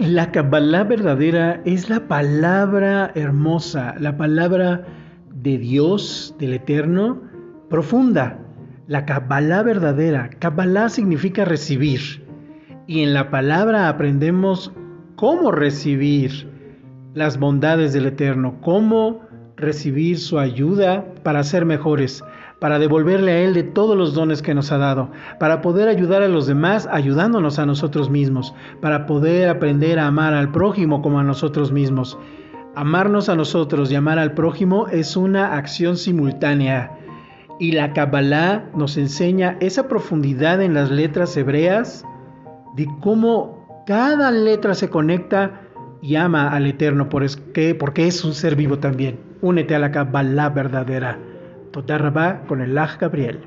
La Kabbalah verdadera es la palabra hermosa, la palabra de Dios, del Eterno, profunda. La Kabbalah verdadera. Kabbalah significa recibir. Y en la palabra aprendemos cómo recibir las bondades del Eterno, cómo recibir su ayuda para ser mejores, para devolverle a Él de todos los dones que nos ha dado, para poder ayudar a los demás ayudándonos a nosotros mismos, para poder aprender a amar al prójimo como a nosotros mismos. Amarnos a nosotros y amar al prójimo es una acción simultánea. Y la Kabbalah nos enseña esa profundidad en las letras hebreas de cómo cada letra se conecta y ama al Eterno porque es un ser vivo también. Únete a la Kabbalah verdadera. Totarrabá con el Laj Gabriel.